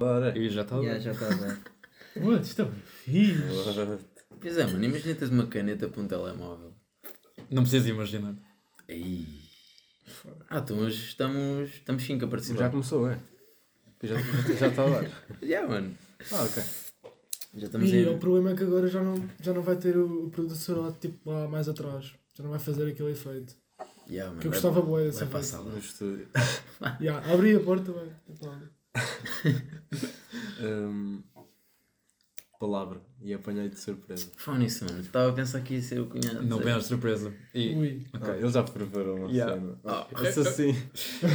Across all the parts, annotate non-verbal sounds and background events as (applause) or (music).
Bora. E já está Yeah, já está a dar. What? Isto é fixe. Pois é, mano, imagina teres uma caneta para um telemóvel. Não precisas imaginar. Ei. Ah, então hoje estamos, estamos 5 a participar. Já começou, é? Já, já, já está a dar. Já, mano. Ah, ok. Já estamos E em... o problema é que agora já não, já não vai ter o, o produtor lá, tipo, lá mais atrás. Já não vai fazer aquele efeito. Mano. Que eu gostava bué desse Vai a sala. No estúdio. (laughs) (laughs) Yeah, abri a porta, vai. Hum, palavra. E apanhei de surpresa. Fone isso, mano. Estava a pensar que ia ser o cunhado. Não à surpresa. E, Ui. Ok, eles já preparam uma Yeah. cena. Ah, Isso assim.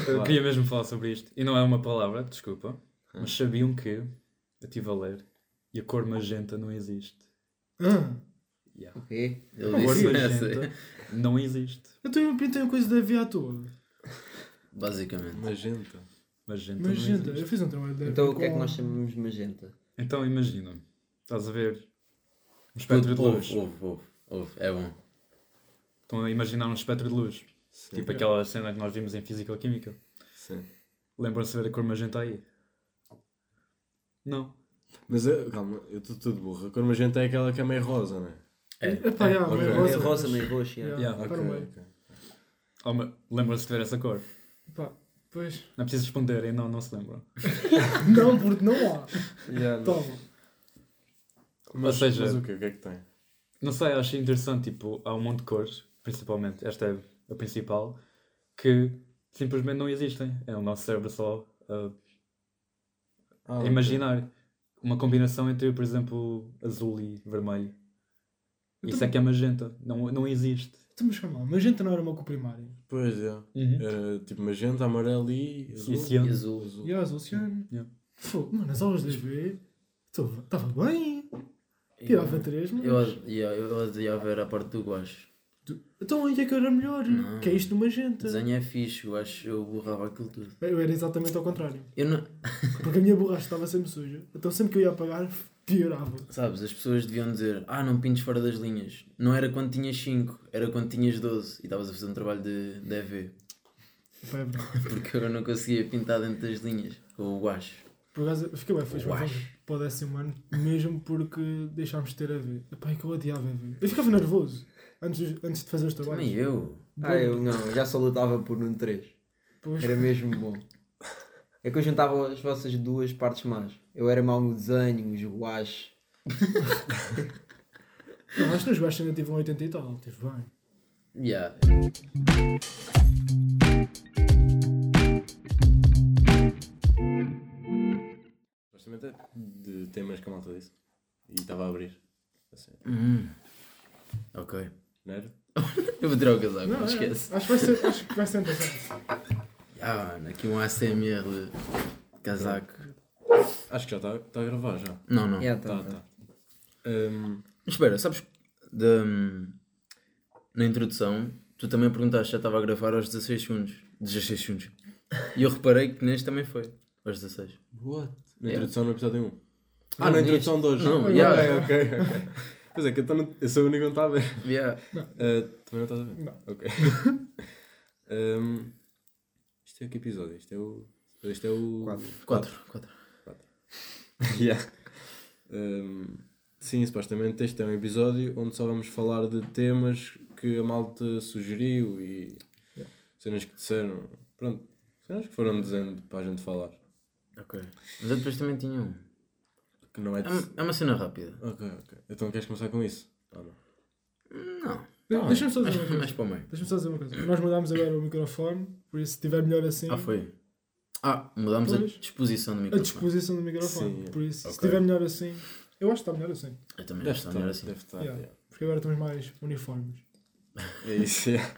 eu queria mesmo falar sobre isto. E não é uma palavra, desculpa. Mas sabiam que, eu estive a ler, e a cor magenta não existe. Ah, Yeah. O quê? Ele A cor magenta essa. não existe. eu tenho, eu tenho coisa da à toa. Basicamente. Magenta. Magenta gente, eu fiz um trabalho da Então o que é que nós chamamos de magenta? Então imagina, estás a ver um espectro de luz. Ouve, ouve, ouve, ouve. É bom. Estão a imaginar um espectro de luz. Sim. Tipo aquela cena que nós vimos em Física-Química. Sim. Lembram-se de ver a cor magenta aí? Não. Mas eu- calma, eu estou tudo burro. A cor magenta é aquela que é meio rosa, não é? É. Meio É rosa. Meio rosa, meio roxo. yeah. Yeah, Yeah, está no meio. ok. Oh, Lembram-se de ver essa cor? Epá, pois. Não é preciso responderem, não, não se lembram. (laughs) Não, porque não há. Yeah, Toma. Mas, seja- mas o quê? O que é que tem? Não sei, acho interessante, tipo, há um monte de cores, principalmente, esta é a principal, que simplesmente não existem. É o nosso cérebro só a Ah, a ok. imaginar uma combinação entre, por exemplo, azul e vermelho. Isso é que é magenta, não, não existe. Então, mas calma, magenta não era uma cor primária. Pois é. Era tipo magenta, amarelo e azul. E. E azul. Azul. E azul ciano. Yeah. Fogo, mano, as aulas das B. Estava bem. Tirava três, mas. Eu, eu, eu odiava ver a parte do guache. Então aí é que era melhor. Não. Que é isto no magenta. Desenho é fixe, eu acho eu borrava aquilo tudo. Eu era exatamente ao contrário. Eu não... Porque a minha borracha estava sempre suja. Então sempre que eu ia apagar, piorava. Sabes, as pessoas deviam dizer Ah, não pintes fora das linhas. Não era quando tinhas 5, era quando tinhas 12 e estavas a fazer um trabalho de, de EV. É verdade. (laughs) Porque eu não conseguia pintar dentro das linhas com o guache. Por acaso, eu fiquei bem feliz para o décimo ano, mesmo porque deixámos de ter a ver. Epá, é que eu odiava a ver. Eu ficava nervoso antes, antes de fazer os trabalhos. Também eu. Ah, eu não, eu já só lutava por um 3. Pois, Era mesmo bom. É que eu juntava as vossas duas partes más. Eu era mau no desenho, os guaches. (laughs) não, acho que nos gajos ainda tive um 80 e tal. Tive bem. Yeah. Supostamente é de temas que a malta disse. E estava a abrir. Assim, Hum. Ok. não era? (laughs) Eu vou tirar o casaco, não, Não, é, esquece. acho, que vai ser, acho que vai ser interessante. (laughs) Ah, mano, aqui um ACMR de casaco. Acho que já está tá a gravar já. Não, não. Yeah, Tá, tá, tá. tá. Hum, Mas espera, sabes, da- na introdução, tu também perguntaste se já estava a gravar aos 16 segundos. 16 segundos. E eu reparei que neste também foi, aos 16. what? Na Yeah. introdução no episódio 1. Ah, Ah, na introdução de hoje. não, Ok, yeah. ok, ok. Pois é, que eu, tô no- eu sou o único que não está a ver. Yeah. Uh, também não estás a ver? Não. Ok. Hum, (laughs) isto é que episódio? Isto é o. Isto é o. Quatro. 4, 4. (laughs) Yeah. Hum, sim, supostamente este é um episódio onde só vamos falar de temas que a malta sugeriu e cenas que disseram. Pronto, cenas que foram dizendo para a gente falar. Ok. Mas eu depois também tinha um. Que não é. É uma- é uma cena rápida. Ok, ok. Então queres começar com isso? Ou não? Não. De- Deixa-me só dizer uma Mais, coisa. mais para o meio. Deixa-me só dizer uma coisa. Nós mudámos agora o microfone, por isso se estiver melhor assim, Ah, foi. Ah, mudámos a Pois. disposição do a microfone. disposição do microfone. Sim, por isso, se ok. estiver melhor assim, eu acho que está melhor assim. Eu também Deve acho que está melhor assim. deve estar. Yeah. yeah. Porque agora estamos mais uniformes. (laughs) É isso, yeah.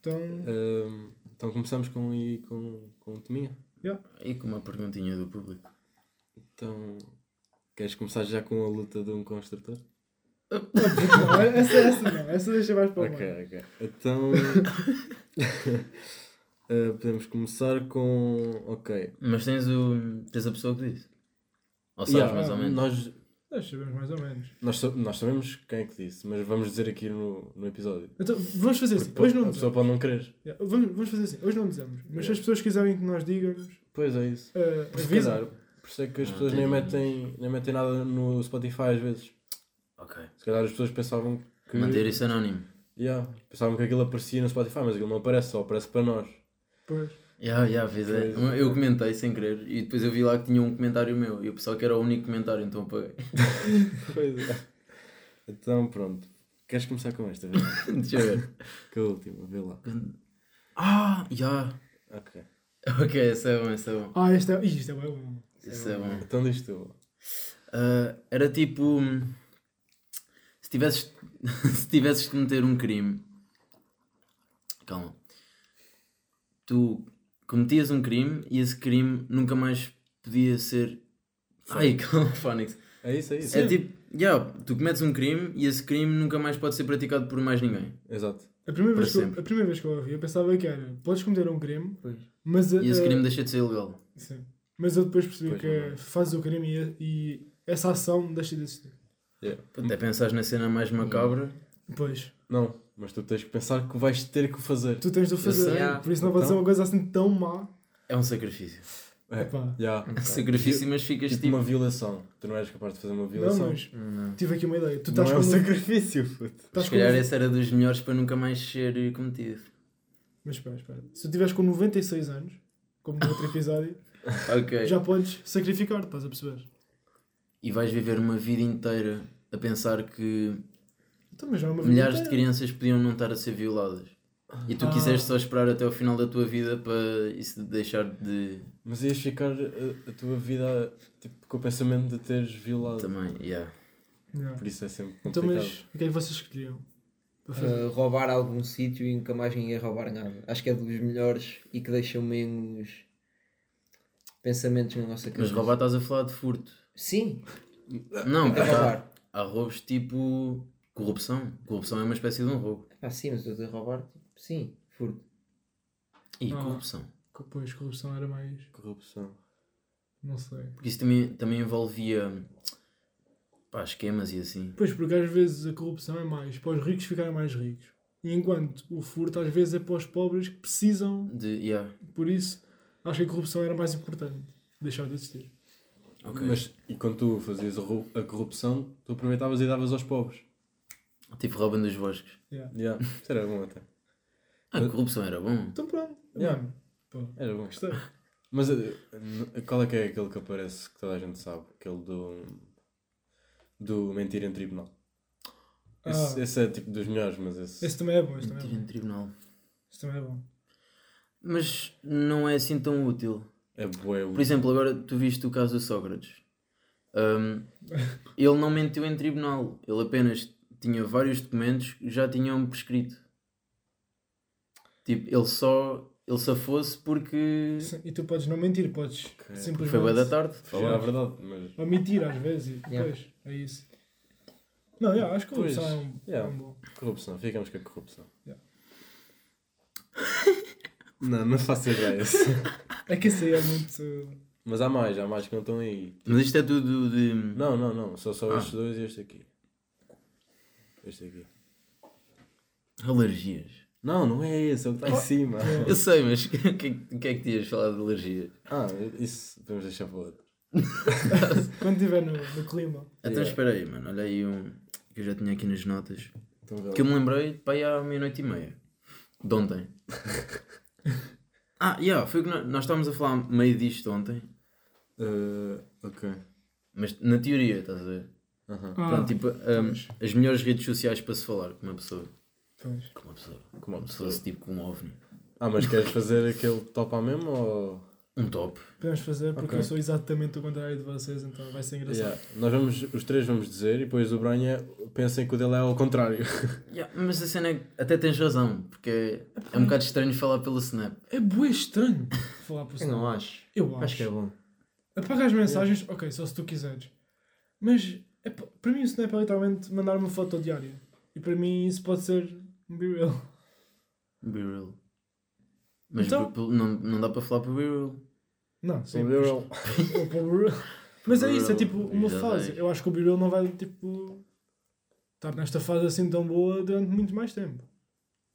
Então, Hum, então começamos com, e com, com o Tominha. E com uma perguntinha do público. Então, queres começar já com a luta de um construtor? não, essa, essa não, essa deixa mais para o Ok, meio. ok. Então, (laughs) eh, podemos começar com. Ok. Mas tens, o, tens a pessoa que disse? Ou sabes Yeah, mais ou menos? Nós, Nós sabemos mais ou menos. nós, sa- nós sabemos quem é que disse, mas vamos dizer aqui no, no episódio. Então, vamos fazer assim. Hoje não a pessoa pode não querer. Yeah, Vamos, vamos fazer assim. Hoje não dizemos. Mas se as pessoas quiserem que nós digamos, Pois é isso. uh, Se avisam. calhar, Por isso é que as Não pessoas nem metem, nem metem nada no Spotify às vezes. Ok. Se calhar as pessoas pensavam que. Manter isso anónimo. Yeah, pensavam que aquilo aparecia no Spotify, mas aquilo não aparece, só aparece para nós. Pois. Já, já, fez é. Pois. Eu comentei sem querer e depois eu vi lá que tinha um comentário meu e eu pensava que era o único comentário, então apaguei. (laughs) (laughs) Pois é. Então pronto. Queres começar com esta? (laughs) Deixa eu ver. Com a última, vê lá. Ah, já. Ok. Ok, esse é bom, esse é bom. Ah, isto é, isto é bom. Esse é bom. Então diz tu. Ah, era tipo. hum, Se tivesses, se tivesses de cometer um crime. Calma. Tu cometias um crime e esse crime nunca mais podia ser. Ai, (laughs) calma. É isso, é isso. É tipo. Yeah, tu cometes um crime e esse crime nunca mais pode ser praticado por mais ninguém. Exato. A primeira, vez que eu, a primeira vez que eu ouvi, eu pensava que era: podes cometer um crime, Pois. mas. E esse crime deixa de ser ilegal. Sim. Mas eu depois percebi Pois, que não é. fazes o crime e, e essa ação deixa de existir. Yeah. Até pensares na cena mais macabra. Pois. Não, mas tu tens que pensar que vais ter que o fazer. Tu tens de o fazer. Yeah. Por isso não pode ser Então- uma coisa assim tão má. É um sacrifício. É. Epá. Yeah. Sacrifício, mas ficas Tipo tipo. uma violação. Tu não eres capaz de fazer uma Não, violação. mas Não. tive aqui uma ideia. Tu Não estás é com um um- sacrifício, puto. estás Se calhar esse era dos melhores para nunca mais ser cometido. Mas espera, espera. Se tu estiveres com 96 anos, como no outro episódio, (laughs) Ok. já podes sacrificar, estás a perceber? E vais viver uma vida inteira a pensar que Então, mas já é uma vida milhares de inteira. crianças podiam não estar a ser violadas. E tu Ah. quiseste só esperar até o final da tua vida para isso deixar de. Mas ias ficar a, a tua vida tipo, com o pensamento de teres violado. Também, yeah. Yeah. Por isso é sempre Então, complicado. mas o que é que vocês escolhiam? Uh, roubar algum sítio e nunca mais ninguém roubar nada. Acho que é dos melhores e que deixam menos pensamentos na nossa cabeça. Mas roubar estás a falar de furto. Sim, Não, é porque há, há roubos tipo corrupção. Corrupção é uma espécie de um roubo. Ah, sim, mas a roubar, tipo, sim, furto. E Ah. corrupção. Pois, corrupção era mais. Corrupção. Não sei. Porque isso também, também envolvia pá, esquemas e assim. Pois, porque às vezes a corrupção é mais para os ricos ficarem mais ricos. E enquanto o furto às vezes é para os pobres que precisam. De, yeah. Por isso, acho que a corrupção era mais importante. Deixar de existir. ok. Mas e quando tu fazias a ru- a corrupção, tu aproveitavas e davas aos pobres. Tipo roubando dos bosques. Yeah. Yeah. Isso era bom até. A corrupção era bom. Então pronto. Yeah. Mano, pô, Era bom. gostei. Mas eh, n- qual é que é aquele que aparece que toda a gente sabe? Aquele do. do mentir em tribunal. Esse, Ah. esse é tipo dos melhores, mas esse. Esse também é bom. Esse também é Mentir bom. em tribunal. Esse também é bom. Mas não é assim tão útil. É bué. Por exemplo, agora tu viste o caso do Sócrates. Ele não mentiu em tribunal. Ele apenas tinha vários documentos que já tinham prescrito. Tipo, ele só. Ele só fosse porque. Sim, E tu podes não mentir, podes Ok. simplesmente Foi bem da tarde. Falar a verdade, mas. omitir às vezes. E Yeah. depois, é isso. Não, yeah, acho que a corrupção Pois, é um, yeah. é um bom. Corrupção, ficamos com a corrupção. Yeah. (laughs) não, não faço ideia. (laughs) É que esse aí é muito. mas há mais, há mais que não estão aí. Mas isto é tudo de. Não, não, não. Só, só Ah. estes dois e este aqui. Este aqui. Alergias. Não, não é esse, é o que está em cima. Eu sei, mas (laughs) o que, é que- é que te ias falar de alergias? Ah, isso podemos deixar para outro. (laughs) Quando estiver no, no clima. Então Yeah. espera aí, mano. Olha aí um que eu já tinha aqui nas notas. Então, vê lá. Que eu me lembrei para aí à meia-noite e meia. De ontem. (laughs) ah, yeah, foi o que nós, nós estávamos a falar meio disto ontem. Eh, ok. Mas na teoria, estás a ver? Aham. Ah, Pronto, tipo, um, as melhores redes sociais para se falar com uma pessoa. pois. Com uma pessoa. Como uma se pessoa. fosse tipo com um ovni. Ah, mas queres fazer aquele top à mesmo ou. Um top. Podemos fazer porque Ok. eu sou exatamente o contrário de vocês, então vai ser engraçado. Yeah. Nós vamos, os três vamos dizer e depois o Branha pensem que o dele é ao contrário. (laughs) Yeah, mas a cena é que até tens razão, porque é um bocado estranho falar pelo Snap. É bué estranho falar por Eu não acho. Eu acho. Acho que é bom. Apaga as mensagens, ok, só se tu quiseres. Mas é, pa- para mim o Snap é literalmente mandar uma foto diária. E para mim isso pode ser um be real. Be real. Mas Então- não, não dá para falar por be real. Não, sim. Mas- para (laughs) o Be Real. Mas é isso, é tipo uma fase. vejo. Eu acho que o Be Real não vai tipo estar nesta fase assim tão boa durante muito mais tempo.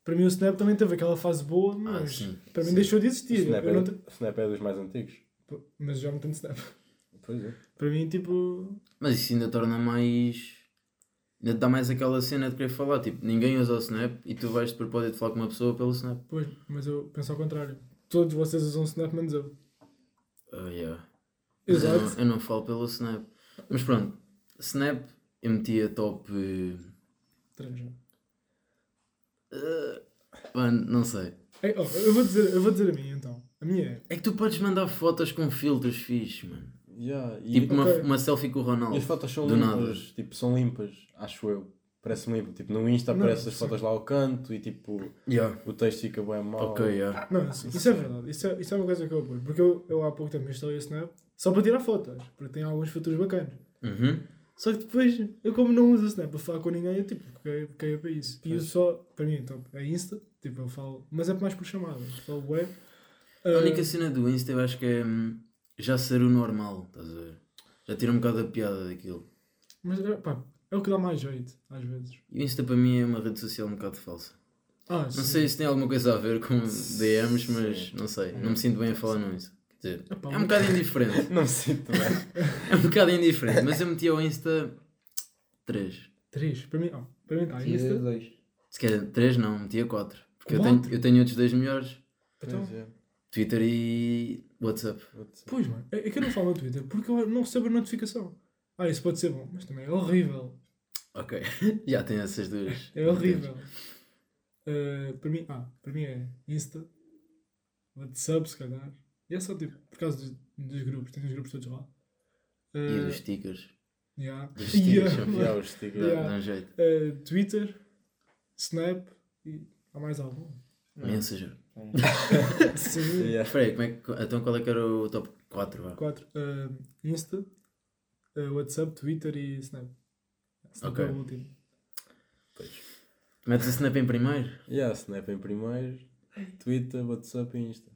Para mim o Snap também teve aquela fase boa, mas Ah, para mim sim. deixou de O existir. Snap, Eu é, não o Snap é dos mais antigos. Mas já não tenho Snap. Pois é. Para mim, tipo. Mas isso ainda torna mais. Ainda dá mais aquela cena de querer falar. Tipo, ninguém usa o Snap e tu vais de propósito falar com uma pessoa pelo Snap. Pois, mas eu penso ao contrário. Todos vocês usam Snap menos eu. Oh, yeah. Mas eu, Exato. não, eu não falo pelo Snap. Mas pronto, Snap eu metia top. eh, mano, não sei. Ei, oh, eu, vou dizer, eu vou dizer a minha então. A minha é. É que tu podes mandar fotos com filtros fixe, mano. Yeah, e, Tipo uma, ok. uma selfie com o e Ronaldo. as fotos são limpas, tipo, são limpas, acho eu. Parece-me limpo. Tipo, no Insta Não, aparecem as fotos lá ao canto e tipo, Yeah. o texto fica bem mal. Ok, yeah. Não, isso, isso é verdade. Isso é, isso é uma coisa que eu apoio. Porque eu, eu há pouco tempo instalei o Snap só para tirar fotos. Porque tem alguns filtros bacanas. Uhum. Só que depois, eu como não uso o Snap para falar com ninguém, eu tipo, caguei caguei para isso. E eu só, para mim, então, é Insta, tipo, eu falo, mas é mais por chamada. Eu falo web. Ah, A única cena do Insta eu acho que é hum, já ser o normal, estás a ver? Já tira um bocado a piada daquilo. Mas é, pá, é o que dá mais jeito, às vezes. E o Insta para mim é uma rede social um bocado falsa. Ah, Não sei se tem alguma coisa a ver com DMs, mas não sei. Não me sinto bem a falar nisso. Quer dizer, Epá, é um bocado indiferente. (laughs) Não me sinto bem. É um bocado indiferente. Mas eu meti ao Insta 3. Três, para mim, ah, para mim está Insta. dois. Se calhar 3 não, metia 4. Porque eu tenho, eu tenho outros dois melhores. Então, é. Twitter e WhatsApp. pois, mano, é, é que eu não falo no Twitter porque eu não recebo a notificação. Ah, isso pode ser bom, mas também é horrível. Ok. (laughs) Já tem essas duas. (laughs) É horrível. Uh, para mim, ah, para mim é Insta, WhatsApp, se calhar. E é só tipo, por causa dos, dos grupos, tem os grupos todos lá. E Uh, dos stickers. yeah. dos (laughs) stickers, Yeah, Yeah, os stickers. Yeah. dá um jeito. Uh, Twitter, Snap e há mais algum. Messenger. (laughs) Sim. Yeah. Espera aí, como é que, então qual é que era o top 4? Vá? Quatro. Uh, Insta, uh, WhatsApp, Twitter e Snap. Snap Ok. é o último. Metes o Snap em primeiro? Yeah, Snap em primeiro, Twitter, WhatsApp e Insta.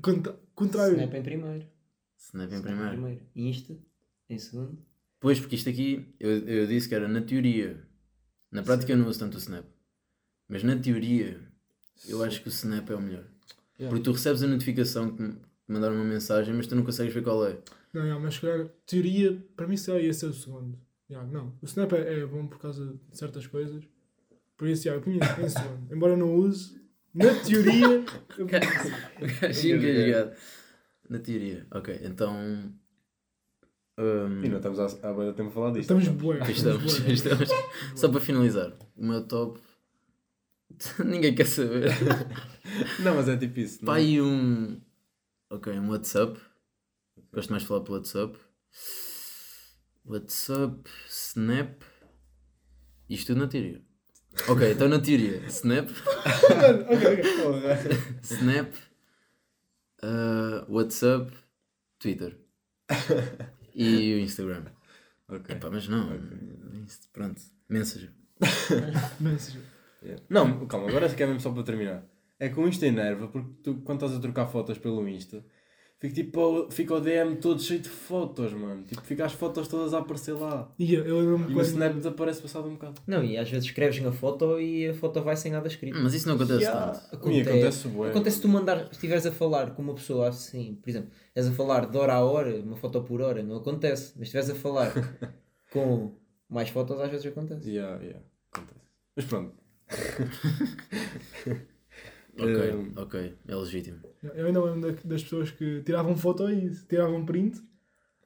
Contra- contrário. Snap em primeiro. Snap em Snap em primeiro. primeiro. Insta em segundo. Pois, porque isto aqui, eu, eu disse que era na teoria. Na prática eu não uso tanto o Snap. Mas na teoria, eu acho que o Snap é o melhor. Yeah. Porque tu recebes a notificação que me mandaram uma mensagem, mas tu não consegues ver qual é. Não, não, mas se calhar, teoria, para mim, se calhar ia ser o segundo. Yeah, não, o Snap é, é bom por causa de certas coisas. Por isso, yeah, eu punha em segundo. (laughs) Embora eu não use, na teoria. (laughs) eu punha em segundo. O gajo engasgado. Na teoria. Ok, então. hum, E não estamos há, há tempo a falar disto. Estamos bué. aqui estamos, estamos. Só para finalizar, o meu top. (laughs) Ninguém quer saber. (laughs) Não, mas é tipo isso. não é? Pai, um. Ok, um WhatsApp. Gosto mais de falar pelo WhatsApp. WhatsApp, Snap. Isto tudo na teoria. Ok, então na teoria. Snap. (laughs) Snap, uh, WhatsApp, Twitter. E o Instagram. Ok. Epá, mas não. Inst- Pronto. Messenger. Messenger. Yeah. Não, calma, agora se quer mesmo só para terminar. É que o Insta enerva porque tu, quando estás a trocar fotos pelo Insta, fica, tipo, fica o DM todo cheio de fotos, mano. Tipo, fica as fotos todas a aparecer lá. E eu, E o quando- Snap desaparece passado um bocado. Não, e às vezes escreves na foto e a foto vai sem nada escrito. Mas isso não acontece Yeah. tanto. E acontece bué. Acontece tu mandar, se estiveres a falar com uma pessoa assim, por exemplo, és a falar de hora a hora, uma foto por hora, não acontece. Mas se estiveres a falar (laughs) com mais fotos, às vezes acontece. Yeah, yeah. Acontece. Mas pronto. (laughs) Ok, Um, ok. É legítimo. Eu ainda lembro da- das pessoas que tiravam foto e tiravam print,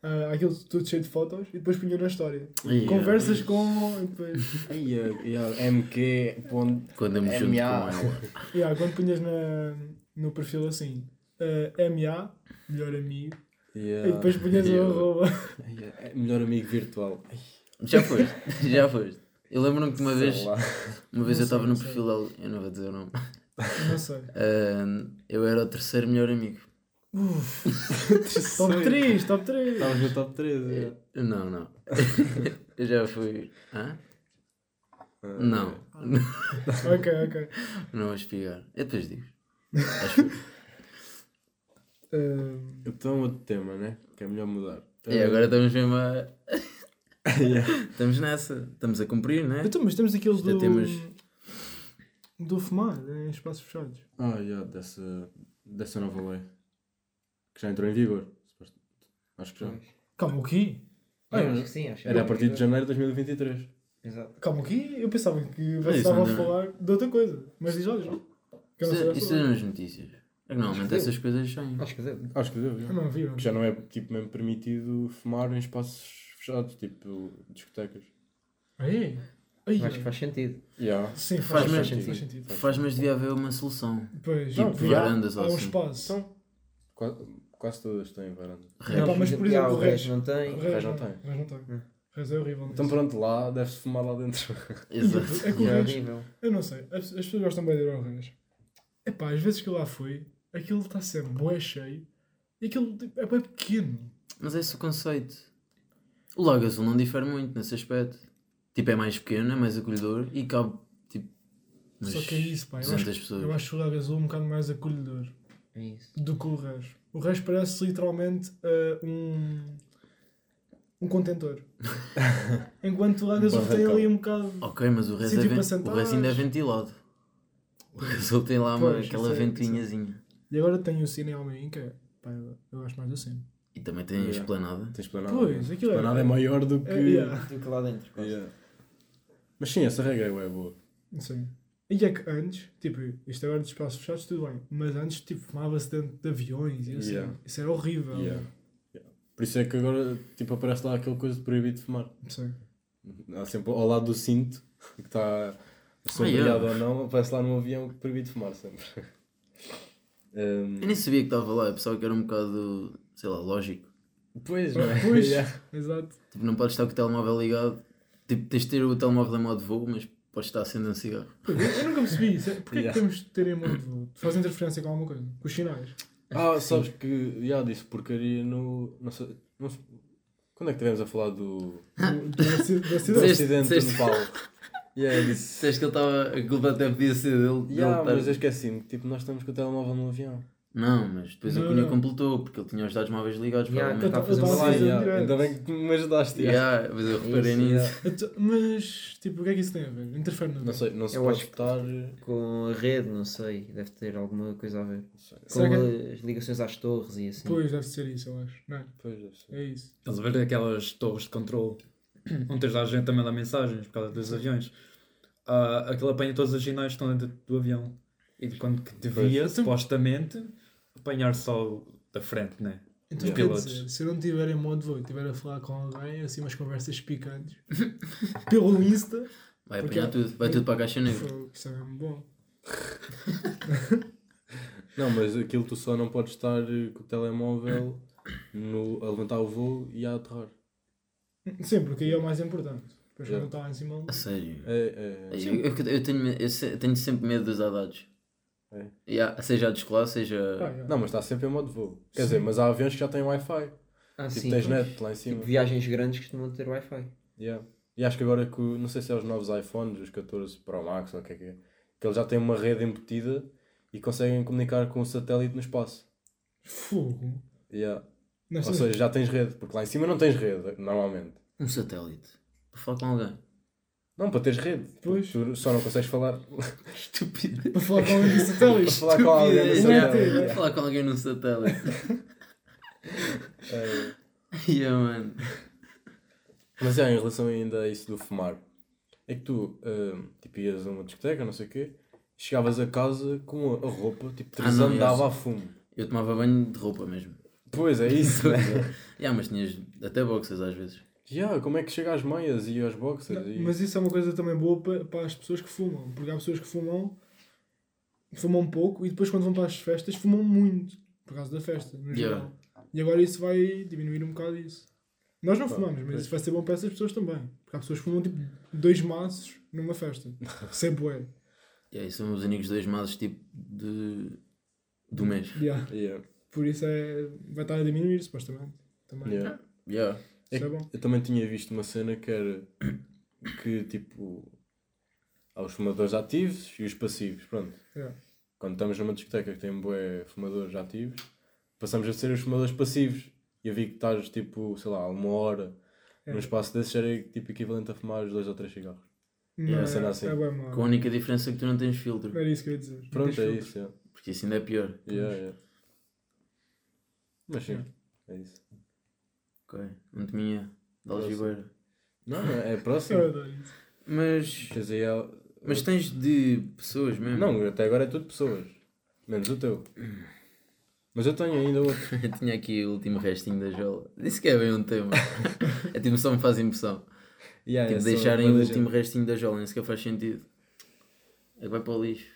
ah, aquilo tudo cheio de fotos, e depois punham na história. Ai, Conversas ai. com. E depois, yeah, yeah, MQ. Ponto. Quando eu me junto com ela. (laughs) yeah, quando punhas na, no perfil assim, ah, MA, melhor amigo, Yeah. e depois punhas o Yeah. arroba. Ai, é melhor amigo virtual. Já foste, (laughs) já foste. Eu lembro-me que uma sei vez, lá. uma vez Não eu estava no perfil dele, eu não vou dizer o nome. Não sei. (laughs) Ah, eu era o terceiro melhor amigo. Top 3, top 3. Estavas no top 3. yeah. Não, não. (laughs) eu já fui. Hã? Ah, Não. Ok, ok. Não vou espigar. Eu depois digo. Acho que. Então, outro tema, né? Que é melhor mudar. E agora estamos mesmo a. (laughs) Yeah. Estamos nessa. Estamos a cumprir, né? então, mas temos aquilo Já do. temos- Do fumar em espaços fechados. Ah, yeah, dessa, dessa nova lei. Que já entrou em vigor. Acho que já. Calma, o quê? Eu Ah, acho que sim, acho que Era a partir de janeiro de 2023. Exato. Calma, o quê? Eu pensava que isso você estava a falar de outra coisa. Mas diz lá, diz lá. Eu não Isso, isso falar. é nas notícias. É normalmente essas coisas saem. Acho que deu. Acho que deu, Eu não vi, não. Que já não é tipo mesmo permitido fumar em espaços fechados, tipo discotecas. Aí. Aí. Acho que faz sentido. Yeah. Sim, Faz faz, mesmo sentido. sentido. Faz sentido. Faz, mas devia haver uma solução. Pois, Não, tipo, já. Varandas ou há um assim. espaço. Então, quase, quase todas têm varanda. É, pá, mas, por já, exemplo, o o resto- não O tem. resto não não tem. O resto não tem. Hum. O é horrível. Então pronto, lá deve-se fumar lá dentro. (laughs) Exato. É que o É eu não sei, as, as pessoas gostam bem de ir ao resto. É pá, às vezes que eu lá fui, aquilo está sempre bué cheio e aquilo tipo, é bem pequeno. Mas é esse o conceito. O Lago Azul não difere muito nesse aspecto. Tipo, é mais pequeno, é mais acolhedor e cabe tipo. umas Só que é isso, pá. Eu 200 acho, pessoas. eu acho o Lago Azul um bocado mais acolhedor É isso. do que o resto. O resto parece literalmente ah, um. um contentor. (laughs) Enquanto o Lago Azul tem ali um bocado. Ok, mas o resto, Sítio é ven- o resto ainda é ventilado. O Azul tem lá uma, Pois, aquela isso é- ventoinhazinha. E agora tem o Cine Almeida, que é. Pá, eu, eu gosto mais do Cine. E também tem a Yeah. esplanada. Tens esplanada. Pois, aquilo é- esplanada é maior do que. É, yeah. Do que lá dentro. quase. Yeah. Mas sim, essa regra é boa. Sim. E é que antes, tipo, isto agora de espaços fechados, tudo bem. Mas antes, tipo, fumava-se dentro de aviões e assim. Yeah. Isso era horrível. Yeah. Yeah. Por isso é que agora tipo, aparece lá aquela coisa de proibido de fumar. Sim. Há sempre ao lado do cinto, que está sombreado yeah. ou não, aparece lá no avião que proibido de fumar sempre. Um, Eu nem sabia que estava lá, eu pensava que era um bocado, sei lá, lógico. Pois, não é? (laughs) Pois, Yeah. exato. Tipo, não podes estar com o telemóvel ligado. Tipo, tens de ter o telemóvel em modo voo, mas podes estar acendendo um cigarro. Eu, nunca percebi isso. (laughs) Porquê Yeah. que temos de ter em modo de voo? Faz interferência com alguma coisa? Com os sinais? Ah, sabes que já disse porcaria no. Não sei, não sei- quando é que estivemos a falar do, Do, do, (laughs) aci- do do acidente? Acidente disseste- no Paulo? Yeah, disse. Disseste que ele estava. A culpa até podia ser dele. dele Yeah, estar- mas eu esqueci-me, tipo, nós estamos com o telemóvel no avião. Não, mas depois Não, a Cunha não. completou, porque ele tinha os dados móveis ligados. Yeah, provavelmente. tá a fazer a live. yeah, ainda bem que me ajudaste. yeah. Yeah, mas eu reparei Isso, nisso. yeah. Então, Mas, tipo, o que é que isso tem a ver? Interfere no Não sei, não se Eu pode acho que- estar. Com a rede, não sei. Deve ter alguma coisa a ver. Com que- as ligações às torres e assim. Pois, deve ser isso, eu acho. Não é? Pois, deve ser. É isso. Estás a ver aquelas torres de controle (coughs) onde tens lá a gente a mandar mensagens por causa dos aviões. Ah, aquilo apanha todos os sinais que estão dentro do avião. E quando que devia, Pois. supostamente, apanhar só da frente, né? Então Os quer pilotos. dizer, se eu não estiver em modo voo e estiver a falar com alguém, assim umas conversas picantes, (laughs) pelo Insta, Vai apanhar tudo, vai tudo para a caixa negra. isso é mesmo bom. (laughs) Não, mas aquilo tu só não podes estar eh, com o telemóvel no, a levantar o voo e a aterrar. Sim, porque aí é o mais importante. Depois Yeah. quando está lá em cima. A sério. É, é, Eu, eu- eu tenho, eu tenho sempre medo de usar dados. É. Yeah, seja a de escolar, seja. Ah, yeah. Não, mas está sempre em modo voo. Quer Sim. dizer, mas há aviões que já têm Wi-Fi. Ah, Tipo, sim. tens pois. net lá em cima. Tipo, viagens grandes costumam ter Wi-Fi. Yeah. E acho que agora que, não sei se é os novos iPhones, os 14 Pro Max ou o que é que é, que eles já têm uma rede embutida e conseguem comunicar com o satélite no espaço. Fogo. Yeah. Não Ou seja, já tens rede, porque lá em cima não tens rede, normalmente. Um satélite. Para falar com alguém. Não, para teres rede. Pois. Tu só não consegues falar. Estúpido. Para falar com alguém (laughs) para satélite. falar com alguém no Estúpido. satélite. É Para falar com alguém num satélite. É. (laughs) yeah, mano. Mas é, em relação ainda a isso do fumar, é que tu, ah, tipo, ias a uma discoteca, não sei o quê, chegavas a casa com a, roupa, tipo, Ah, não, andava eu- a fumo. Eu tomava banho de roupa mesmo. Pois, é isso, (laughs) né? yeah, mas tinhas até boxers às vezes. Yeah, como é que chega às meias e aos boxers? Não, e... Mas isso é uma coisa também boa para, para as pessoas que fumam. Porque há pessoas que fumam, fumam pouco e depois quando vão para as festas fumam muito. Por causa da festa, no Yeah. geral. E agora isso vai diminuir um bocado isso. Nós não Pá, fumamos, mas pois. isso vai ser bom para essas pessoas também. Porque há pessoas que fumam tipo dois maços numa festa. (laughs) Isso é. Yeah, e são os únicos dois meses tipo de. do mês. Yeah. Yeah. Por isso é, vai estar a diminuir, supostamente. Também. Yeah. Yeah. Isso é bom. Eu também tinha visto uma cena que era que tipo há os fumadores ativos e os passivos, pronto. Yeah. Quando estamos numa discoteca que tem bué fumadores ativos, passamos a ser os fumadores passivos. E eu vi que estás tipo, sei lá, uma hora É. num espaço desses era tipo equivalente a fumar os dois ou três cigarros. Não, Yeah, é, cena assim. é bué mau. Com a única diferença é que tu não tens filtro. Era isso que eu ia dizer. Pronto, é filtro. isso, yeah. Porque isso ainda é pior. Yeah, yeah. Mas sim, Yeah. é isso. Ok. Não tinha de algibeira. Não, não, é próximo. (laughs) Mas. Tens aí al- Mas tens de pessoas mesmo. Não, até agora é tudo pessoas. Menos o teu. Mas eu tenho ainda outro. (laughs) Eu tinha aqui o último restinho da jola. Disse que é bem um tema. (laughs) é tipo, só me faz impressão. Yeah, tipo, é só deixarem o último restinho da jola, nem sequer faz sentido. É que vai para o lixo.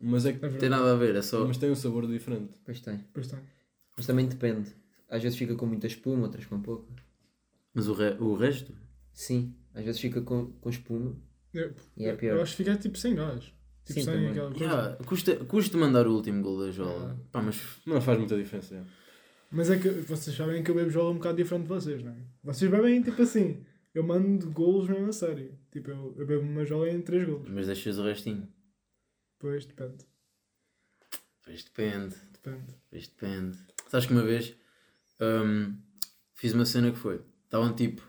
Mas é que É Não tem verdade. nada a ver, é só. mas tem um sabor diferente. Pois tem. Pois tem. Mas também depende. Às vezes fica com muita espuma, outras com pouca. Mas o, re... o resto? Sim, às vezes fica com, com espuma Eu, e é eu pior. acho que fica tipo sem gás. Tipo Sim, sem aquela coisa. Yeah, custa, custa mandar o último gol da jola. Ah. Pá, mas. Mas não faz muita diferença. é. Mas é que vocês sabem que eu bebo jola um bocado diferente de vocês, não é? Vocês bebem tipo assim. Eu mando golos mesmo a sério. Tipo, eu, eu bebo uma jola em 3 golos. Mas deixas o restinho. Pois, depende. Pois depende. Depende. Pois depende. Sabes que uma vez hum, fiz uma cena que foi. Estavam tipo.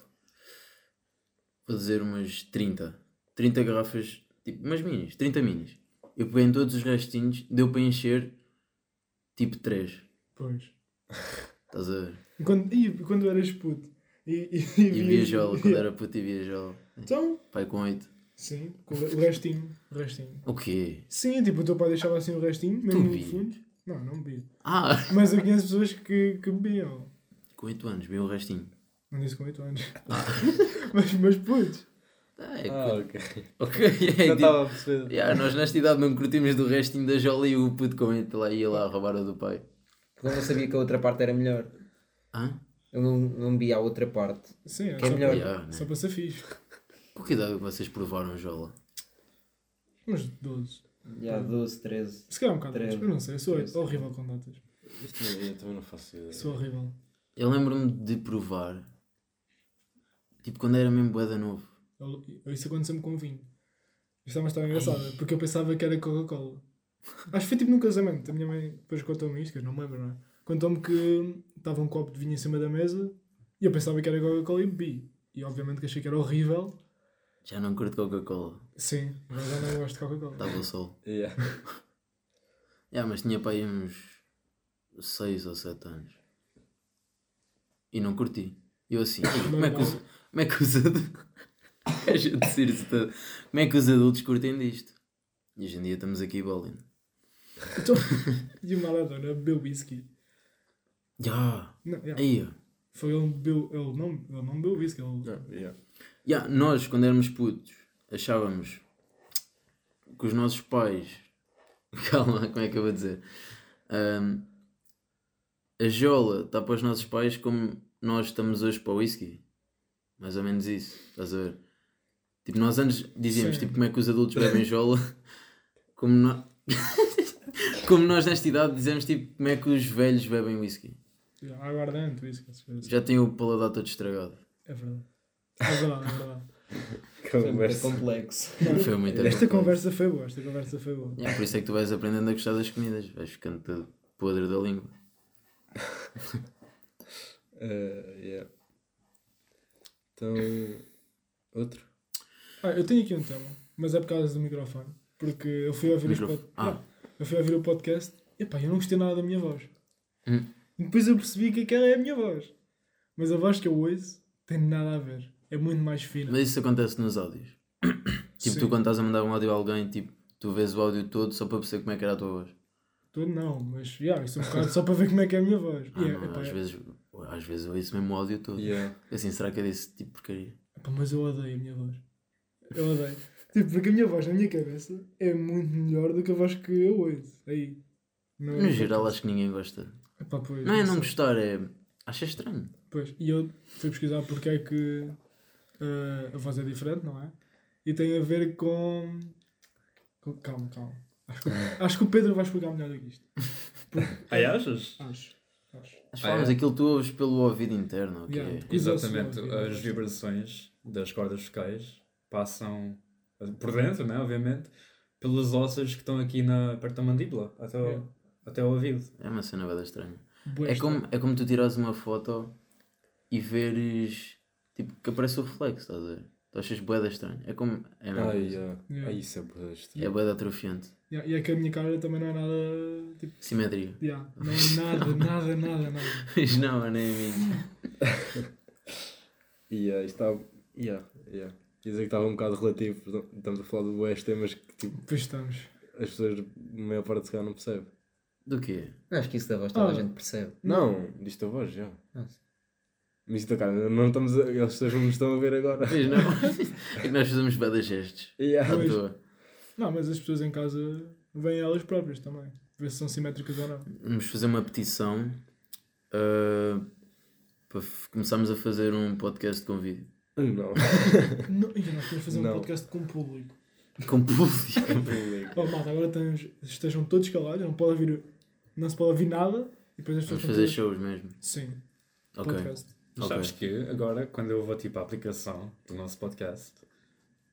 Vou dizer umas 30. 30 garrafas. Tipo, umas minis. 30 minis. Eu peguei em todos os restinhos. Deu para encher. Tipo 3. Pois. Estás a ver? E quando, e quando eras puto? E, e, E viajola. Quando era puto e viajola. Então, Pai com 8. sim, com o restinho. O restinho. O quê? Sim, tipo, o teu pai deixava assim o restinho, mesmo no bebias? fundo. Não, não bebia. Ah! Mas eu conheço pessoas que, que bebiam. Com 8 anos, viu o restinho. Não disse com 8 anos. Ah. (laughs) mas, mas putos. Ah, é Ah, ok. (laughs) ok. é, Já tipo, estava a perceber. yeah, nós nesta idade não curtimos do restinho da jola e o puto com 8 lá ia lá roubar a do pai. Porque eu não sabia que a outra parte era melhor. Hã? Eu não, não vi a outra parte. Sim, é, Que é só, melhor. Para, Yeah, né? só para ser fixe. Com que idade é vocês provaram jola? Uns 12. Já 12, 13. Se calhar um bocado Treze. mais. Eu não sei, eu sou Treze. horrível com datas. Isto não- eu também não faço ideia. Sou horrível. Eu lembro-me de provar, tipo quando era mesmo boeda novo. Eu- Isso aconteceu-me com vinho. Isto é uma história engraçada, porque eu pensava que era Coca-Cola. Acho que foi tipo num casamento. A minha mãe depois contou-me isto, que eu não me lembro, não é? Contou-me que estava um copo de vinho em cima da mesa e eu pensava que era Coca-Cola e bebi. E obviamente que achei que era horrível. Já não curto Coca-Cola, Sim, mas já não gosto de Coca-Cola. estava o sol. Yeah. (laughs) Yeah, mas tinha para aí uns 6 ou 7 anos. E não curti. Eu assim, "Ei, como é que os, como é que os adultos. (laughs) Como é que os adultos curtem disto? E hoje em dia estamos aqui bowling. Então, (laughs) e o Maradona bebeu whisky. Já! Não, yeah. Aí. Foi ele bebeu. Ele não, ele não bebeu whisky. Ele... Não, yeah. Ya, nós, quando éramos putos, achávamos que os nossos pais. (laughs) Calma, como é que eu vou dizer? Ahm, a jola está para os nossos pais como nós estamos hoje para o whisky. Mais ou menos isso, estás a ver? Tipo, nós antes dizíamos Sim. tipo, como é que os adultos bebem (laughs) jola, como, no... (laughs) como nós nesta idade dizemos tipo, como é que os velhos bebem whisky. Yeah, aguardente, whisky. Já tem o paladar todo estragado. É verdade. É verdade, é verdade. Foi muito Conversa. complexo. Foi muito Esta complexo. conversa foi boa, esta conversa foi boa. Yeah, por isso é que tu vais aprendendo a gostar das comidas, vais ficando todo podre da língua. Uh, (laughs) yeah. Então, outro? Ah, eu tenho aqui um tema, mas é por causa do microfone. Porque eu fui ouvir, os Microfone. pod... Ah. Yeah, eu fui ouvir o podcast e pá, eu não gostei nada da minha voz. Hum. E depois eu percebi que aquela é a minha voz. Mas a voz que eu ouço tem nada a ver. É muito mais fina. Mas isso acontece nos áudios. (coughs) Tipo, Sim. tu quando estás a mandar um áudio a alguém, tipo, tu vês o áudio todo só para perceber como é que era a tua voz. Todo não, mas yeah, isso é um bocado só para ver como é que é a minha voz. Ah, é- não, epá, às, é- vezes, às vezes eu ouço mesmo o áudio todo. Yeah. Assim, será que é desse tipo de porcaria? epá, mas eu odeio a minha voz. Eu odeio. Tipo, porque a minha voz na minha cabeça é muito melhor do que a voz que eu ouço. Aí. Não é No geral, acho que ninguém gosta. Epá, pois, Não é não sei. gostar, é. Acho estranho. Pois, e eu fui pesquisar porque é que eh, a voz é diferente, não é? E tem a ver com. com- calma, calma. Acho que, (laughs) acho que o Pedro vai explicar melhor do que isto. Aí achas? Acho. Acho. Mas Ah, falamos é? aquilo tu ouves pelo ouvido interno, ok? Yeah. Exatamente. As vibrações das cordas vocais passam por dentro, né? Obviamente, pelas ossas que estão aqui na, perto da mandíbula, até ao, Yeah. até ao ouvido. É uma cena bem estranha. É estranho. como, é como tu tirares uma foto e veres tipo que aparece o reflexo, estás a ver? Tu achas boeda estranho? É como. É mesmo. Ai, yeah. Yeah. Ai, isso é bué estranho. É boeda atrofiante. Yeah, e é que a minha cara também não é nada. Tipo, Simetria. yeah, não é nada, nada, nada, nada. (laughs) Mas não, é nem a minha. (laughs) Yeah, isto está. Yeah, yeah. Quer dizer que estava um bocado relativo, estamos a falar de boés temas que tipo, Pois estamos. as pessoas, a maior parte se calhar não percebe. Do quê? Acho que isso da voz toda Ah. a gente percebe. Não, diz-te a voz já. Nossa. Mas isto, cara, não estamos a, pessoas não nos estão a ver agora. Pois não. É (laughs) que nós fazemos boeda gestos. Yeah. Toa. Não, mas as pessoas em casa veem elas próprias também. Ver se são simétricas ou não. Vamos fazer uma petição ah, para começarmos a fazer um podcast com vídeo. Não. (laughs) não e nós podemos fazer um Não. podcast com público. Com público. Oh, malta, agora estamos, estejam todos calados, não, pode ouvir, não se pode ouvir nada. E depois as pessoas Vamos fazer todas- shows mesmo. Sim, Ok. podcast. Mas Ok. sabes que agora, quando eu vou tipo à aplicação do nosso podcast,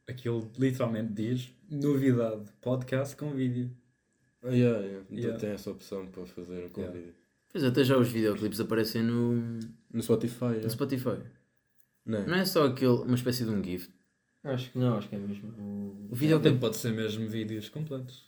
aquilo literalmente diz novidade, podcast com vídeo. Ah, yeah, yeah. Então Yeah. tem essa opção para fazer com Yeah. vídeo. Pois até já os videoclipes aparecem no, No Spotify, no yeah. Spotify. não Não é? é só aquele, uma espécie de um GIF. Acho que não, acho que é mesmo. o- O Videoclip videoclipe. pode ser mesmo vídeos completos.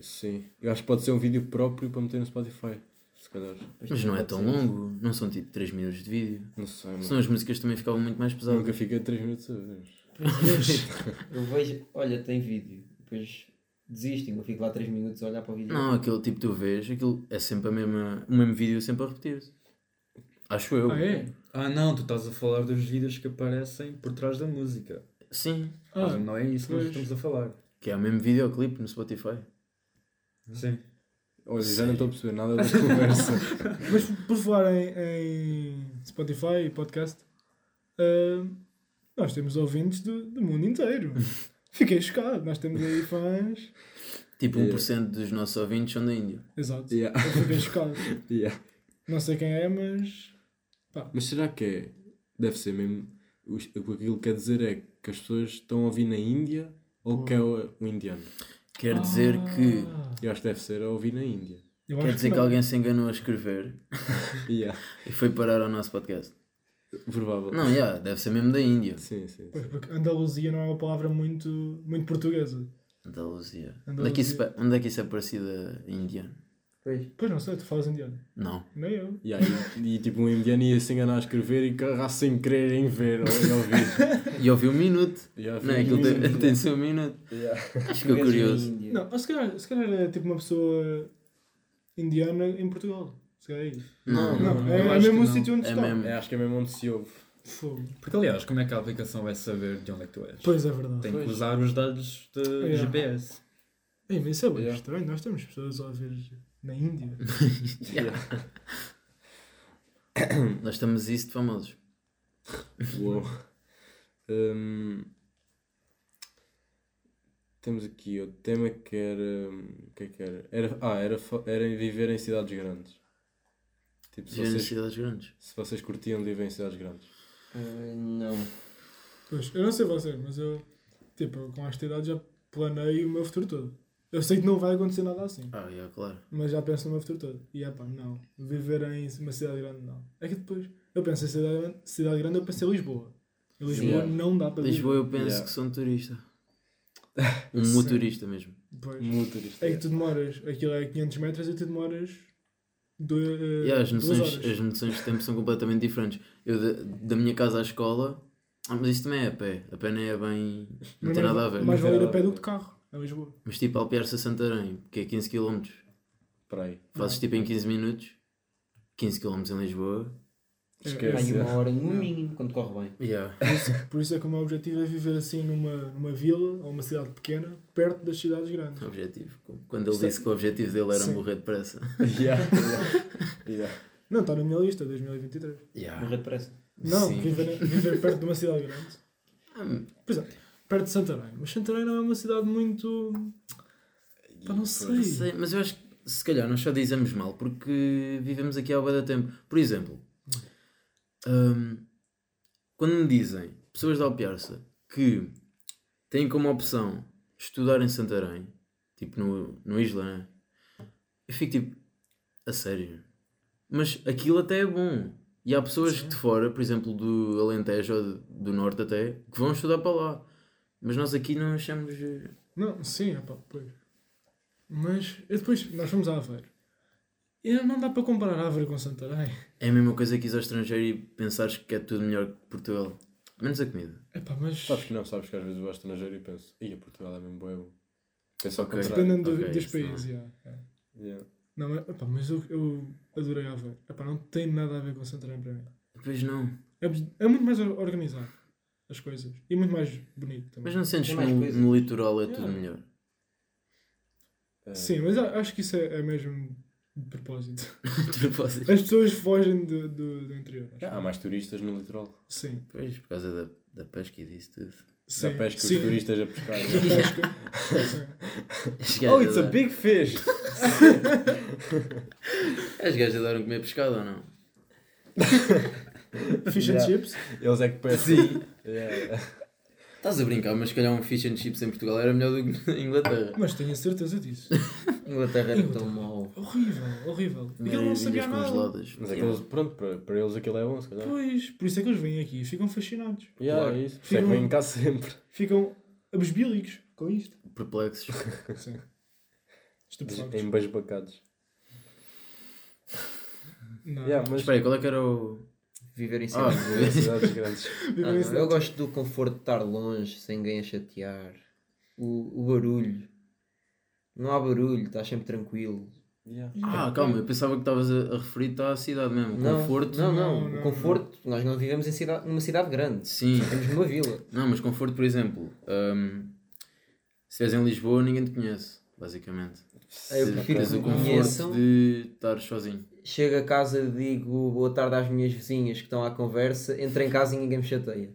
Sim. Eu acho que pode ser um vídeo próprio para meter no Spotify. Se calhar. Mas não é tão longo. Não são tipo 3 minutos de vídeo. Não sei. Senão as músicas também ficavam muito mais pesadas. Nunca fiquei 3 minutos a ver. (laughs) Eu vejo, olha, tem vídeo. Depois desistem, eu fico lá 3 minutos a olhar para o vídeo. Não, aquele tipo tu vês, aquilo é sempre a mesma, o mesmo vídeo sempre a repetir-se. Acho eu. Ah, é? Ah não, tu estás a falar dos vídeos que aparecem por trás da música. Sim. Ah, Mas não é isso que nós estamos a falar. Que é o mesmo videoclipe no Spotify. Sim. Olha, já não estou a perceber nada da (laughs) conversa. Mas por- falar em, em Spotify e podcast, ah, nós temos ouvintes do, do mundo inteiro. (laughs) Fiquei chocado, nós temos aí fãs. Tipo, Yeah. 1% dos nossos ouvintes são da Índia. Exato. Yeah. Eu fiquei chocado. (laughs) Yeah. Não sei quem é, mas. Mas será que é? Deve ser mesmo. O o que aquilo quer dizer é que as pessoas estão a ouvir na Índia ou que é o, o indiano? Quer dizer que. Eu acho que deve ser a ouvir na Índia. eu Quer acho dizer que, não. alguém se enganou a escrever (laughs) Yeah. e foi parar ao nosso podcast. Provável. Não, yeah, deve ser mesmo da Índia. Sim, sim. Pois, sim. porque Andaluzia não é uma palavra muito, muito portuguesa. Andaluzia. Andaluzia. Onde é, que isso, pa- onde é que isso é parecido a indiano? Pois. Pois não sei, tu falas indiano. Não. Nem eu. Yeah, e, e, tipo um indiano ia se enganar a escrever e carregar sem querer em ver ou em ouvir. E ouvi um minuto. Yeah, Não é? Aquilo tem, tem de ser um minuto. Yeah. Acho que eu curioso. Não, ou se calhar, se calhar é tipo uma pessoa indiana em Portugal. Se calhar é isso. Não, Não, não, é, eu é acho mesmo que o não. sítio onde É está. mesmo. É, acho que é mesmo onde se ouve. Fogo. Porque aliás, como é que a aplicação vai saber de onde é que tu és? Pois é verdade. Tem que Pois. usar os dados de Yeah. GPS. Ei, mas isso é bem Yeah. estranho. Nós temos pessoas a ouvir na Índia. (laughs) (coughs) Nós estamos isso de famosos. Uou. Hum, temos aqui outro tema que era. hum, O que é que era? era ah, era, era viver em cidades grandes. Tipo, se Viver em vocês, cidades grandes. se vocês curtiam de viver em cidades grandes. Ah, não. Pois, eu não sei vocês, mas eu, tipo, com esta idade já planei o meu futuro todo. Eu sei que não vai acontecer nada assim, Ah, yeah, claro. mas já penso no meu futuro todo. E é pá, não. Viver em uma cidade grande, não. É que depois, eu penso em cidade, grande- cidade grande, eu penso em Lisboa. Em Lisboa Yeah. não dá para Lisboa eu penso Yeah. que sou um turista. (laughs) Um Sim. motorista mesmo. Pois. Motorista. É que tu demoras, aquilo é 500 metros e tu demoras dois, eh, Yeah, as, noções, as noções de tempo são completamente diferentes. Eu da, da minha casa à escola. Ah, mas isso também é a pé. A pé nem é bem. Não Mas tem nada a ver. Mais Não vale ir tem a pé do que de carro, em Lisboa. Mas tipo Alpiarça Santarém, que é 15 km. Para aí. Fazes tipo em 15 minutos. 15 km em Lisboa. Esquece. Aí uma hora no mínimo, quando corre bem. Yeah. Por isso, por isso é que o meu objetivo é viver assim numa, numa vila ou uma cidade pequena, perto das cidades grandes. Objetivo. Quando ele é- disse que o objetivo dele era Sim. morrer depressa. (laughs) Yeah, yeah, yeah. Não, está na minha lista, 2023. Yeah. Morrer depressa. Não, viver, viver perto de uma cidade grande. Hum, Por exemplo, perto de Santarém. Mas Santarém não é uma cidade muito. Pá, não sei. Sei, mas eu acho que se calhar nós só dizemos mal porque vivemos aqui há de tempo. Por exemplo, hum, quando me dizem pessoas de Alpiarça que têm como opção estudar em Santarém, tipo no, no Isla, né? eu fico tipo, a sério. Mas aquilo até é bom. E há pessoas de fora, por exemplo, do Alentejo ou do Norte até, que vão estudar para lá. Mas nós aqui não achamos. eh, Não, sim, epá, pois. Mas e depois nós fomos a Aveiro. E não dá para comparar Aveiro com Santarém. É a mesma coisa que ir ao estrangeiro e pensares que é tudo melhor que Portugal. Menos a comida. Epá, mas Sabes que não, sabes que às vezes vou ao estrangeiro e penso, ia Portugal é mesmo bom. Penso ao Ok. contrário. dependendo do- ok, dos isso não. países, yeah, é. Yeah. Não, mas, epá, mas eu, eu adorei Aveiro. Epá, não tem nada a ver com Santarém para mim. Pois não. É, é muito mais or- organizado as coisas. E muito mais bonito também. Mas não sentes que no, litoral é tudo Yeah. melhor? É. Sim, mas acho que isso é, é mesmo de propósito. (laughs) De propósito. As pessoas fogem do, do, do interior. acho. Há mais turistas no litoral. Sim. Pois, por causa da, da pesca e disso tudo. sim. Da pesca, sim. os turistas a pescar. (laughs) Da pesca. Oh, it's a big fish! (laughs) Os gajos adoram comer pescado ou não? Fish and Yeah. chips. Eles é que pescam. Sim. Yeah. Estás a brincar, mas se calhar um fish and chips em Portugal era melhor do que na Inglaterra. (laughs) Mas tenho a certeza disso. (laughs) Inglaterra é tão mau. horrível, horrível. Ele não sabia Maravilhas nada. congeladas. Mas é que eles, pronto, para, para eles aquilo é bom, se calhar. Pois, por isso é que eles vêm aqui e ficam fascinados. Yeah, Claro. é isso. É Ficam- vêm cá sempre. Ficam abesbílicos com isto. Perplexos. (laughs) Sim. Estupefactos. Embasbacados. Não. Yeah, Mas mas. espera aí, qual é que era o. Viver em Ah, cidade. cidades grandes. (laughs) Ah, não, cidades. eu gosto do conforto de estar longe, sem ninguém a chatear. O, o barulho. Não há barulho, estás sempre tranquilo. Yeah. Ah, calma, eu pensava que estavas a, a referir-te à cidade mesmo. Não, Conforto. Não, não. Não, não, o conforto, nós não vivemos em cidade, numa cidade grande. Sim. Vivemos numa vila. Não, mas conforto, por exemplo, hum, se estiveres em Lisboa, ninguém te conhece, basicamente. Ah, eu prefiro que me conforto conheçam. de estar sozinho. Chego a casa, digo boa tarde às minhas vizinhas que estão à conversa, entro em casa e ninguém me chateia.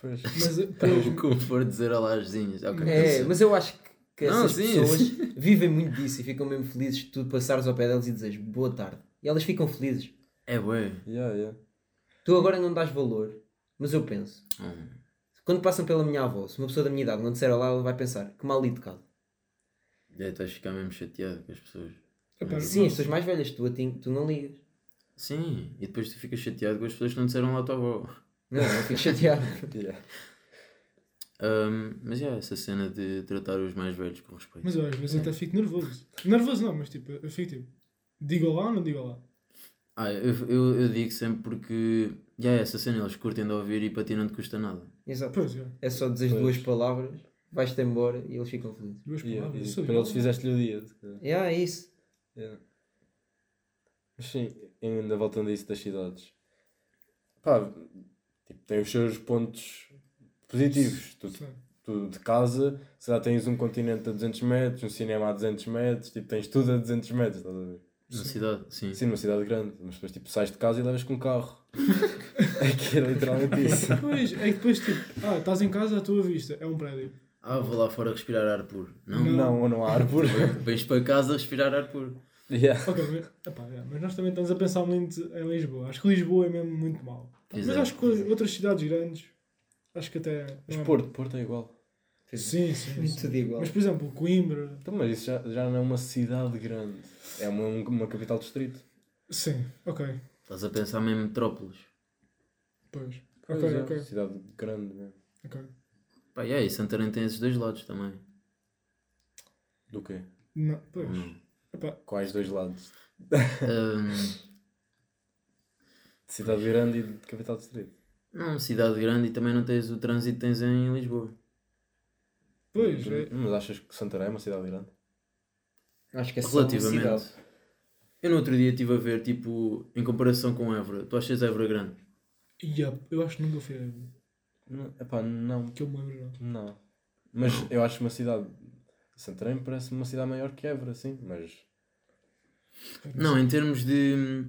Pois. Mas, pois, (laughs) O conforto de dizer olá às vizinhas. Ok. É, mas eu acho que, Não, essas sim, pessoas (laughs) vivem muito disso e ficam mesmo felizes de tu passares ao pé delas e dizes boa tarde. E elas ficam felizes. É bué. Yeah, yeah. Tu agora não dás valor, mas eu penso. Hum. Quando passam pela minha avó, se uma pessoa da minha idade não disser olá, ela vai pensar que mal educado. É, estás a ficar mesmo chateado com as pessoas. Epá, Sim, as pessoas mais velhas, tu, a ti- tu não ligas. Sim, e depois tu ficas chateado com as pessoas que não disseram lá à tua avó. Não, eu fico chateado. (laughs) Yeah. Hum, mas é, essa cena de tratar os mais velhos com respeito. mas eu às vezes até fico nervoso. Nervoso não, mas tipo, eu fico tipo, digo lá ou não digo lá? Ah, eu, eu, eu digo sempre porque já é essa cena, eles curtem de ouvir e para ti não te custa nada. Exato. Pois, é. É só dizer Pois. duas palavras, vais-te embora e eles ficam felizes. Duas Yeah, palavras. isso é para eles fizeste-lhe o dia. calhar. Yeah, é isso. Yeah. Mas sim, ainda voltando a isso das cidades. Pá, tipo, tem os seus pontos positivos. Tu, Sim. tu de casa, se lá tens um continente a 200 metros, um cinema a 200 metros, tipo, tens tudo a 200 metros, estás a ver? Na cidade, sim. Sim, numa cidade grande, mas depois tipo, sais de casa e levas com um carro. (laughs) é que é literalmente isso. Pois, é que depois tipo, ah, estás em casa, à tua vista, é um prédio. Ah, vou lá fora respirar ar puro. Não, Não, não há árvore. Vens para casa respirar ar puro. Yeah. (laughs) Ok, mas, epá, é, mas nós também estamos a pensar muito em Lisboa. Acho que Lisboa é mesmo muito mau. Mas acho que outras cidades grandes, acho que até. Mas é Porto, Porto é igual. Sim, sim. sim. Tudo igual. Mas por exemplo, Coimbra. Então, mas isso já, já não é uma cidade grande. É uma, uma capital distrito. Sim, ok. Estás a pensar mesmo em metrópoles. Pois. Pois Ok, é, ok. Cidade grande mesmo. ok. Pá, e aí, Santarém tem esses dois lados também. Do quê? Não, pois. Hum. Epá, Quais dois lados? Hum, De (laughs) cidade grande e de capital distrito. não, cidade grande e também não tens o trânsito que tens em Lisboa. pois, é, Mas achas que Santarém é uma cidade grande? Acho que é só uma Relativamente. cidade. Eu no outro dia estive a ver, tipo, em comparação com Évora. Tu achas Évora grande? Yep, eu acho que nunca fui a Évora. Não, epá, não. Que eu me lembro, não. Não. Mas eu acho uma cidade. Santarém parece uma cidade maior que Évora, sim. Mas. Não, em termos de.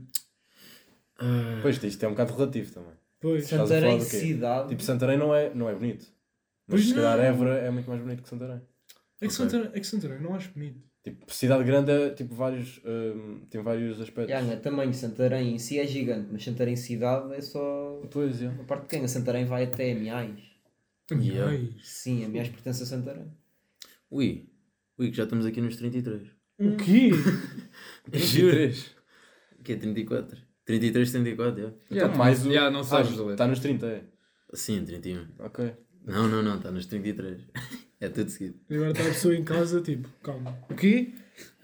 ah, Pois isto é um bocado relativo também. Pois, Santarém, cidade. Tipo, Santarém não é, não é bonito. Mas Pois se calhar. Évora é muito mais bonito que Santarém. é, que Santarém, é que Santarém não acho bonito. Tipo, cidade grande é tipo vários. hum, tem vários aspectos. Yeah, não tamanho, Santarém em si é gigante, mas Santarém cidade é só Pois é. a parte pequena. Santarém vai até Amiais. Yeah. Ai, Sim, Amiais pertence a Santarém. Ui, ui, que já estamos aqui nos 33. (laughs) O quê? 23. Que é 34? 33, 34, yeah. Então, mais o. Já, não sabes, Ah, Zé. Está nos 30, é? Sim, 31. Ok. Não, não, não, está nos 33. (laughs) É tudo seguido. E agora está a pessoa em casa, tipo, calma. O quê?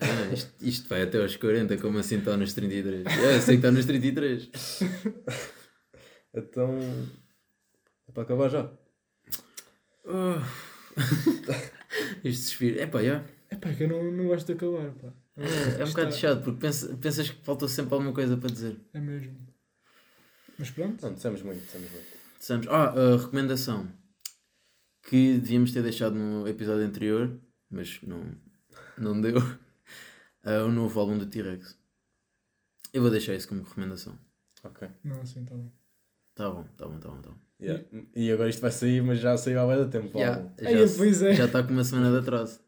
Ah, isto, isto vai até aos 40, como assim está nos 33? É, eu sei que está nos 33. (laughs) Então. É para acabar já. Este suspiro. É pá, já. É pá, que eu não, não gosto de acabar, pá. É, é um bocado chato, porque pensa- pensas que faltou sempre alguma coisa para dizer. É mesmo. Mas pronto. Não, dissemos muito, dissemos muito. Dissemos, ah, a recomendação que devíamos ter deixado no episódio anterior, mas não, não deu. (laughs) Ah, o novo álbum do T-Rex. Eu vou deixar isso como recomendação. Ok. Não, assim, tá bom. Tá bom, tá bom, tá bom, tá bom. Yeah. E agora isto vai sair, mas já saiu há bem tempo. o Já, pois é. já está com uma semana de atraso.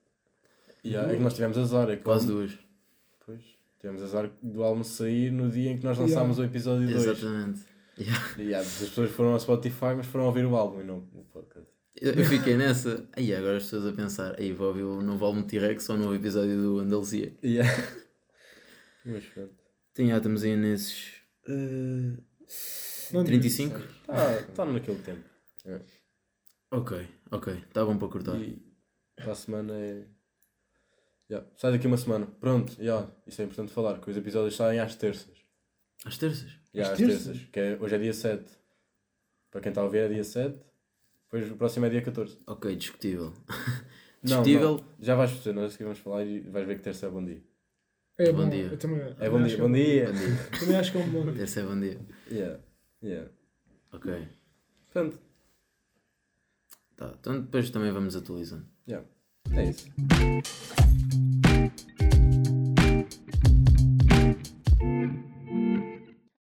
Yeah, é que nós tivemos azar. É que Quase duas. Pois. Tivemos azar do álbum sair no dia em que nós lançámos o episódio 2. Exatamente. Yeah. Yeah, as pessoas foram ao Spotify, mas foram ouvir o álbum e não o podcast. Eu, fiquei nessa. Aí agora as pessoas a pensar, aí vou ouvir o novo álbum T-Rex ou o novo episódio do Andalucia. Yeah. (laughs) mas pronto. Tem, já estamos aí nesses. eh, Não 35? Está tá naquele tempo. Ok, ok. Está bom para cortar. E para a semana é. Yeah. Sai daqui uma semana. Pronto, yeah. isso é importante falar, que os episódios saem às terças. Às terças? Yeah, Às às terças? terças. Que é, hoje é dia 7. Para quem está a ouvir é dia 7. Depois o próximo é dia 14. Ok, discutível. (laughs) Não, Discutível. não. Já vais perceber, nós que vamos falar e vais ver que terça é bom dia. É Bom bom, dia. Eu também, É bom acho dia, que bom dia. Bom dia. Também acho que é um bom dia. Esse é bom dia. Yeah. Yeah. Ok. Portanto, Tá. Então depois também vamos atualizando. yeah. É isso.